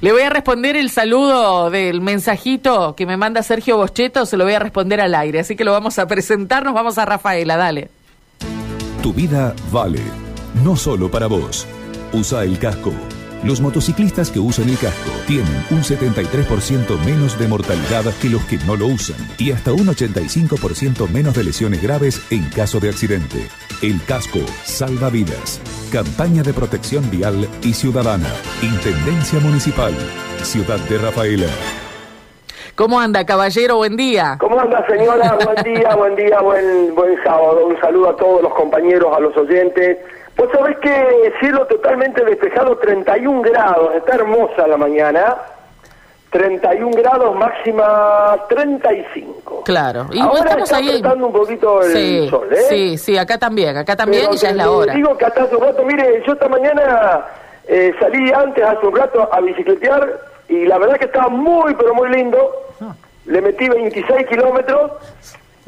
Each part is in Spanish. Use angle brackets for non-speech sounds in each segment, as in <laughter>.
Le voy a responder el saludo del mensajito que me manda Sergio Boscheto, se lo voy a responder al aire, así que lo vamos a presentar, nos vamos a Rafaela, dale. Tu vida vale, no solo para vos. Usa el casco. Los motociclistas que usan el casco tienen un 73% menos de mortalidad que los que no lo usan y hasta un 85% menos de lesiones graves en caso de accidente. El casco salva vidas. Campaña de protección vial y ciudadana. Intendencia Municipal. Ciudad de Rafaela. ¿Cómo anda, caballero? Buen día. ¿Cómo anda, señora? buen día, buen día, buen, buen sábado. Un saludo a todos los compañeros, a los oyentes. Vos sabés que cielo totalmente despejado, 31 grados, está hermosa la mañana. 31 grados, máxima 35. Claro. Y Ahora estamos está ahí. un poquito el sol, ¿eh? Sí, sí, acá también, acá también y ya es la hora. Digo que hasta hace un rato, mire, yo esta mañana eh, salí antes, hace un rato, a bicicletear y la verdad que estaba muy, pero muy lindo. Ah. Le metí 26 kilómetros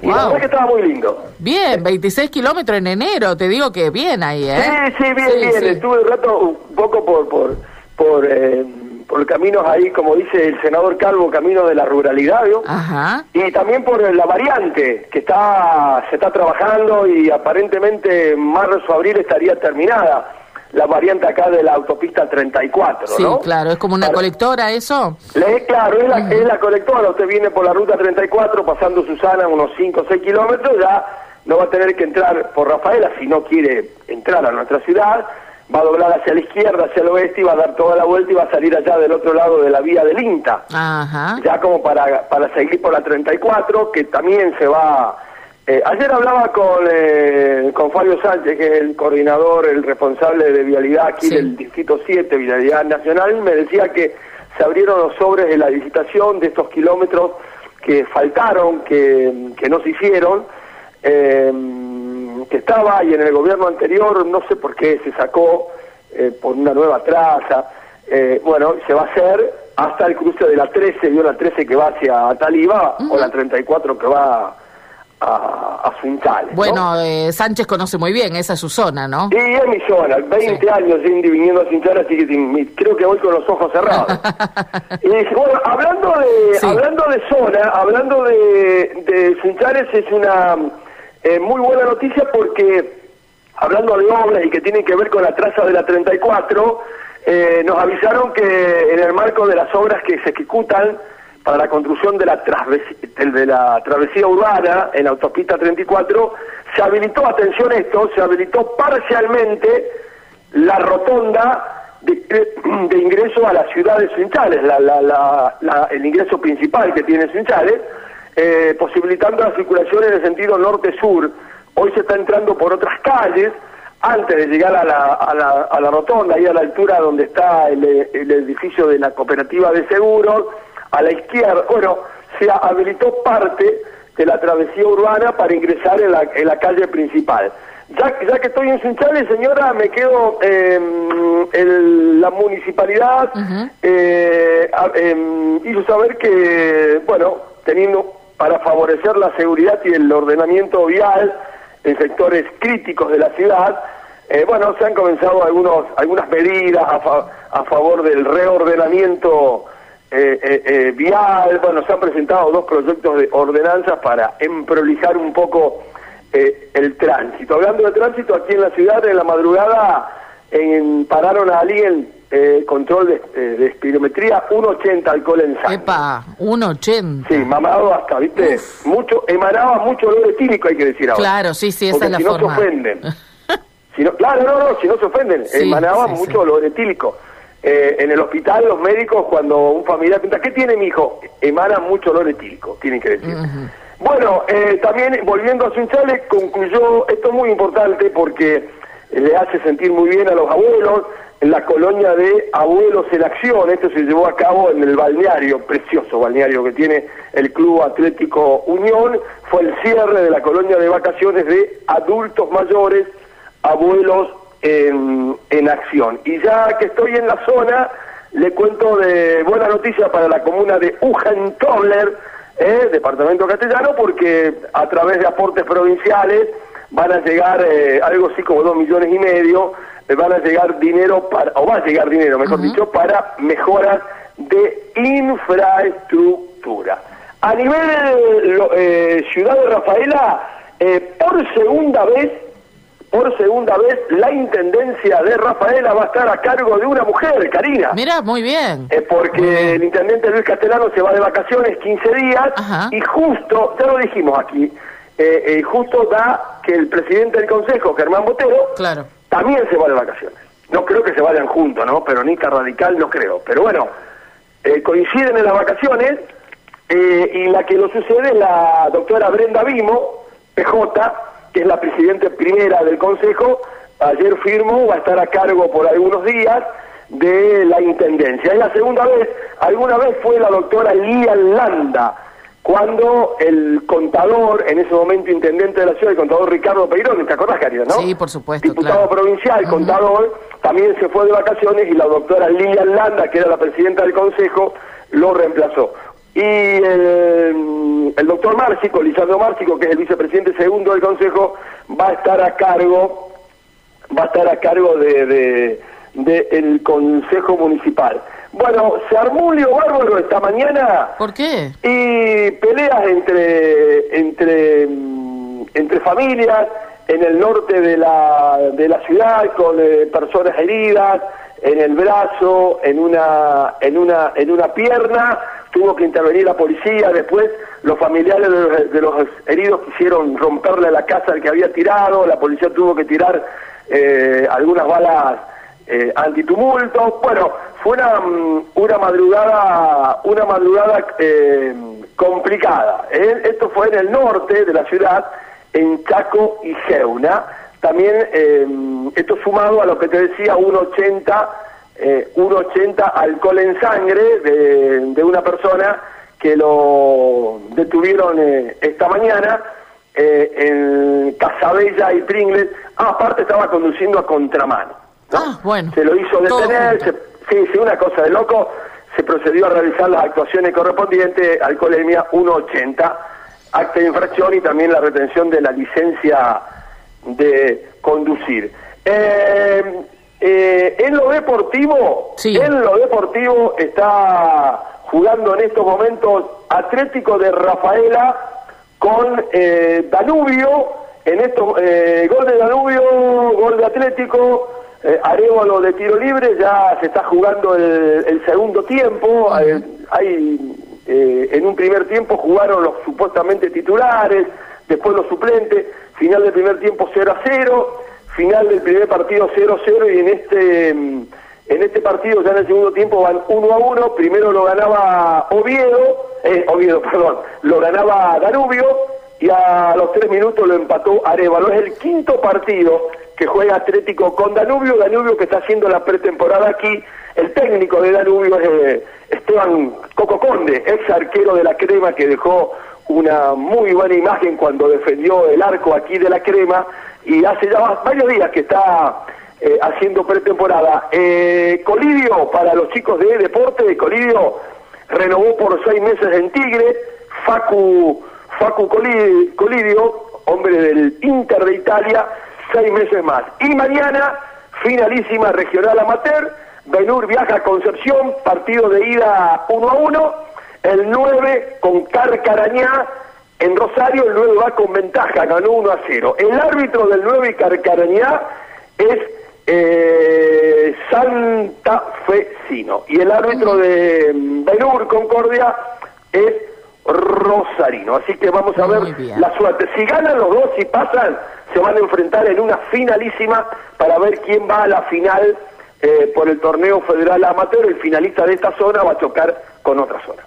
y la verdad que estaba muy lindo. Bien, 26 kilómetros en enero, te digo que bien ahí, ¿eh? Sí, sí, bien, bien. Estuve un rato un poco por por por, eh, por caminos ahí, como dice el senador Calvo, camino de la ruralidad, ¿vio? Ajá. Y también por la variante, que está se está trabajando y aparentemente marzo o abril estaría terminada la variante acá de la autopista 34, sí, claro, es como una colectora eso. Le, claro, es la, es la colectora, usted viene por la ruta 34 pasando Susana unos 5 o 6 kilómetros, ya no va a tener que entrar por Rafaela si no quiere entrar a nuestra ciudad, va a doblar hacia la izquierda, hacia el oeste y va a dar toda la vuelta y va a salir allá del otro lado de la vía del INTA. Ajá. Ya como para, para seguir por la 34, que también se va eh, ayer hablaba con, eh, con Fabio Sánchez, que es el coordinador, el responsable de vialidad aquí del Distrito 7, Vialidad Nacional, y me decía que se abrieron los sobres de la licitación de estos kilómetros que faltaron, que, no se hicieron, eh, que estaba y en el gobierno anterior, no sé por qué, se sacó por una nueva traza. bueno, se va a hacer hasta el cruce de la 13, vio la 13 que va hacia Taliba, o la 34 que va a, a Bueno, eh, Sánchez conoce muy bien, esa es su zona, ¿no? Sí, es mi zona, 20 años Cindy viniendo a Sunchal, así que creo que voy con los ojos cerrados. <laughs> y bueno, hablando de, hablando de zona, hablando de, de es una eh, muy buena noticia porque, hablando de obras y que tienen que ver con la traza de la 34, eh, nos avisaron que en el marco de las obras que se ejecutan para la construcción de la, de la travesía urbana en la autopista 34, se habilitó, atención esto, se habilitó parcialmente la rotonda de, ingreso a la ciudad de Sunchales, la, el ingreso principal que tiene Sunchales, eh, posibilitando la circulación en el sentido norte-sur. Hoy se está entrando por otras calles, antes de llegar a la, a la, la rotonda, ahí a la altura donde está el edificio de la cooperativa de seguros, a la izquierda, bueno, se habilitó parte de la travesía urbana para ingresar en la, en la calle principal. Ya, ya que estoy en Sunchales, señora, me quedo en la municipalidad eh, em, hizo saber que, bueno, teniendo para favorecer la seguridad y el ordenamiento vial en sectores críticos de la ciudad, eh, bueno, se han comenzado algunos, algunas medidas a, a favor del reordenamiento eh, eh, eh, vial, bueno, se han presentado dos proyectos de ordenanzas para emprolijar un poco eh, el tránsito. Hablando de tránsito, aquí en la ciudad, en la madrugada, en, pararon a alguien control de, de espirometría, 1,80 alcohol en sangre. Epa, 1,80. Sí, mamado hasta, ¿viste? Mucho, emanaba mucho olor etílico, hay que decir ahora. Claro, sí, sí, esa es la si no se ofenden. <laughs> si no, claro, no, no, si no se ofenden, emanaba mucho olor etílico. Eh, en el hospital los médicos cuando un familiar pregunta, ¿qué tiene mi hijo? Emana mucho olor etílico, tienen que decir. Bueno, eh, también volviendo a Sunchales, concluyó, esto es muy importante porque le hace sentir muy bien a los abuelos, la colonia de Abuelos en Acción, esto se llevó a cabo en el balneario, precioso balneario que tiene el Club Atlético Unión, fue el cierre de la colonia de vacaciones de adultos mayores, abuelos en, en acción. Y ya que estoy en la zona, le cuento de buena noticia para la comuna de Ujentobler, eh, departamento castellano, porque a través de aportes provinciales van a llegar eh, algo así como dos millones y medio van a llegar dinero para, o va a llegar dinero, mejor dicho, para mejoras de infraestructura. A nivel eh, Ciudad de Rafaela, eh, por segunda vez, por segunda vez, la intendencia de Rafaela va a estar a cargo de una mujer, Karina. Mira, muy bien. Eh, porque el intendente Luis Castellano se va de vacaciones 15 días y justo, ya lo dijimos aquí, justo da que el presidente del Consejo, Germán Botero, claro. también se va de vacaciones. No creo que se vayan juntos, ¿no? Peronista radical no creo. Pero bueno, coinciden en las vacaciones eh, y la que lo sucede es la doctora Brenda Vimo, PJ, que es la presidenta primera del Consejo, ayer firmó, va a estar a cargo por algunos días de la Intendencia. Es la segunda vez, alguna vez fue la doctora Lía Landa, cuando el contador, en ese momento intendente de la ciudad, el contador Ricardo Peirón, ¿te acordás, Karina, no? Sí, por supuesto. Diputado provincial, contador, también se fue de vacaciones y la doctora Lía Landa, que era la presidenta del Consejo, lo reemplazó. Y el, doctor Márcico, Lisandro Márcico, que es el vicepresidente segundo del Consejo, va a estar a cargo, va a estar a cargo de, de, el Consejo Municipal. Bueno, se armó un lío bárbaro esta mañana. ¿Por qué? Y peleas entre, entre, entre familias en el norte de la, de la ciudad con eh, personas heridas en el brazo, en una, en una, en una pierna tuvo que intervenir la policía, después los familiares de los, heridos quisieron romperle la casa al que había tirado, la policía tuvo que tirar eh, algunas balas eh, antitumulto, bueno, fue una, mm, una madrugada, una madrugada eh, complicada. ¿eh? Esto fue en el norte de la ciudad, en Chaco y Geuna. También esto sumado a lo que te decía, 1,80 eh, 1,80 alcohol en sangre de, una persona que lo detuvieron eh, esta mañana eh, en Casabella y Pringles. Ah, aparte estaba conduciendo a contramano. Ah, bueno. Se lo hizo detener, sí, sí, una cosa de loco. Se procedió a realizar las actuaciones correspondientes, alcoholemia 1,80, acta de infracción y también la retención de la licencia de conducir. Eh, eh, en lo deportivo, en lo deportivo está jugando en estos momentos Atlético de Rafaela con eh, Danubio, en estos eh, gol de Danubio, gol de Atlético, eh, Arevalo de tiro libre, ya se está jugando el, segundo tiempo, hay en un primer tiempo jugaron los supuestamente titulares, después los suplentes, final del primer tiempo 0 a 0, final del primer partido 0-0 y en este mm, en este partido ya en el segundo tiempo van 1 a 1, primero lo ganaba Oviedo, eh, Oviedo, <laughs> perdón, lo ganaba Danubio y a los tres minutos lo empató Arevalo. Es el quinto partido que juega Atlético con Danubio, Danubio que está haciendo la pretemporada aquí, el técnico de Danubio es eh, Esteban Coco Conde, ex arquero de la crema que dejó una muy buena imagen cuando defendió el arco aquí de la crema y hace ya varios días que está eh, haciendo pretemporada. Eh, Colidio, para los chicos de deporte, Colidio renovó por seis meses en Tigre, Facu, Facu Colidio, hombre del Inter de Italia, seis meses más. Y mañana, finalísima regional amateur, Benur viaja a Concepción, partido de ida 1 a 1, el 9 con Carcarañá, en Rosario el 9 va con ventaja, ganó 1 a 0. El árbitro del 9 y Carcarañá es eh, Santa Fecino. Y el árbitro de Benur Concordia es Rosarino. Así que vamos a ver la suerte. Si ganan los dos y pasan, se van a enfrentar en una finalísima para ver quién va a la final eh, por el torneo federal amateur. El finalista de esta zona va a chocar con otra zona.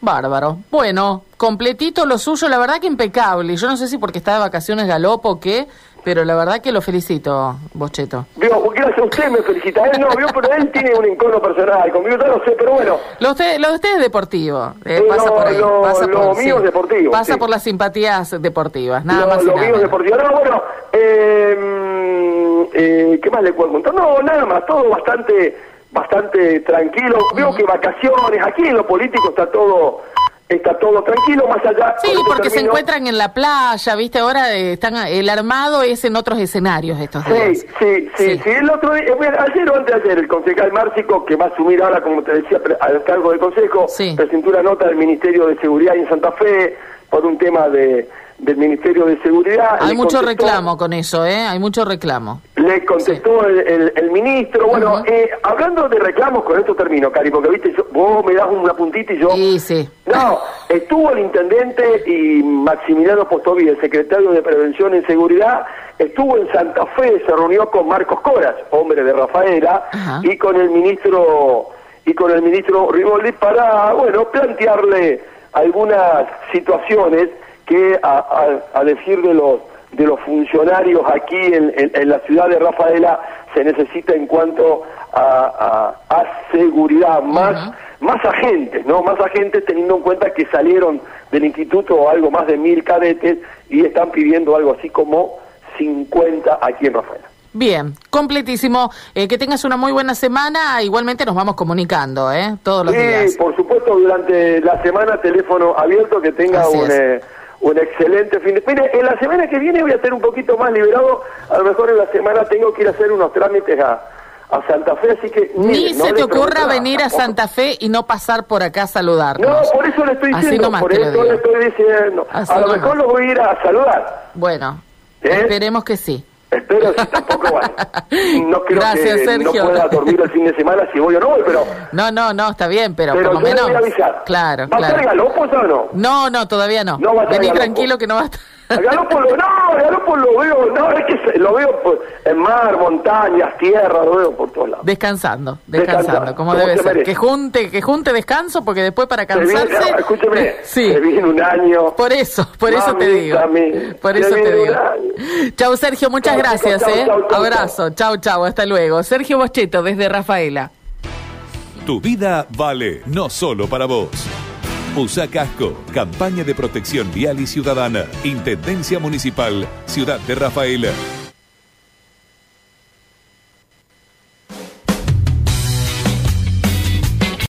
Bárbaro. Bueno, completito lo suyo, la verdad que impecable. Yo no sé si porque está de vacaciones galopo o qué, pero la verdad que lo felicito, Bocheto. Vio, gracias a usted me felicita. Él no, vio, pero él tiene un encono personal. Conmigo no sé, pero bueno. Lo, usted, lo de usted es deportivo. Eh, pasa por ahí. pasa lo mío es deportivo. Pasa por las simpatías deportivas, nada más. Lo mío es deportivo. No, bueno, eh, eh, ¿qué más le puedo contar? No, nada más, todo bastante bastante tranquilo. Veo que vacaciones, aquí en lo político está todo está todo tranquilo, más allá. Sí, porque se encuentran en la playa, ¿viste? Ahora eh, están el armado es en otros escenarios estos días. Sí, sí, sí, sí. El otro día, ayer o antes de ayer, el concejal Márcico, que va a asumir ahora, como te decía, al cargo del consejo, presentó una nota del Ministerio de Seguridad en Santa Fe por un tema de del Ministerio de Seguridad. Hay mucho reclamo con eso, ¿eh? Hay mucho reclamo. Le contestó el, ministro. Bueno, eh, hablando de reclamos, con esto termino, Cari, porque viste, vos me das una puntita y yo... Sí, sí. No, estuvo el intendente y Maximiliano Postovi, el secretario de Prevención y Seguridad, estuvo en Santa Fe, se reunió con Marcos Coras, hombre de Rafaela, y con el ministro y con el ministro Rivoldi para, bueno, plantearle algunas situaciones que a, decir de los de los funcionarios aquí en, la ciudad de Rafaela se necesita en cuanto a, seguridad, más, más agentes, ¿no? Más agentes teniendo en cuenta que salieron del instituto algo más de mil cadetes y están pidiendo algo así como 50 aquí en Rafaela. Bien, completísimo. Eh, que tengas una muy buena semana. Igualmente nos vamos comunicando, ¿eh? Todos los días. Sí, por supuesto, durante la semana teléfono abierto, que tenga un... Un excelente fin de Mire, en la semana que viene voy a estar un poquito más liberado. A lo mejor en la semana tengo que ir a hacer unos trámites a, a Santa Fe, así que... Ni se te ocurra venir a Santa Fe y no pasar por acá a saludarnos. No, por eso le estoy diciendo, por eso le estoy diciendo. a lo mejor lo voy a ir a saludar. Bueno, ¿Eh? esperemos que sí. Espero si tampoco bueno, <laughs> no creo que no pueda dormir el fin de semana si voy o no voy, pero no, no, no, está bien, pero, pero por lo menos voy a avisar. Claro, ¿Va claro. a estar galopos o no? No, no, todavía no. No va a Vení tranquilo que no va a estar. Galopo lo, no, Galopo lo veo, no, es que lo veo en mar, montañas, tierra, lo veo por todos lados. Descansando, descansando, como debe ser. Que junte, que junte descanso, porque después para cansarse... Viene, escúcheme, sí. se viene un año. Por eso, por eso te digo. por eso te digo. Chau Sergio, muchas gracias, eh. Abrazo, chau, chau, hasta luego. Sergio Boscheto, desde Rafaela. Tu vida vale no solo para vos. Usa casco. Campaña de protección vial y ciudadana. Intendencia Municipal, Ciudad de Rafaela.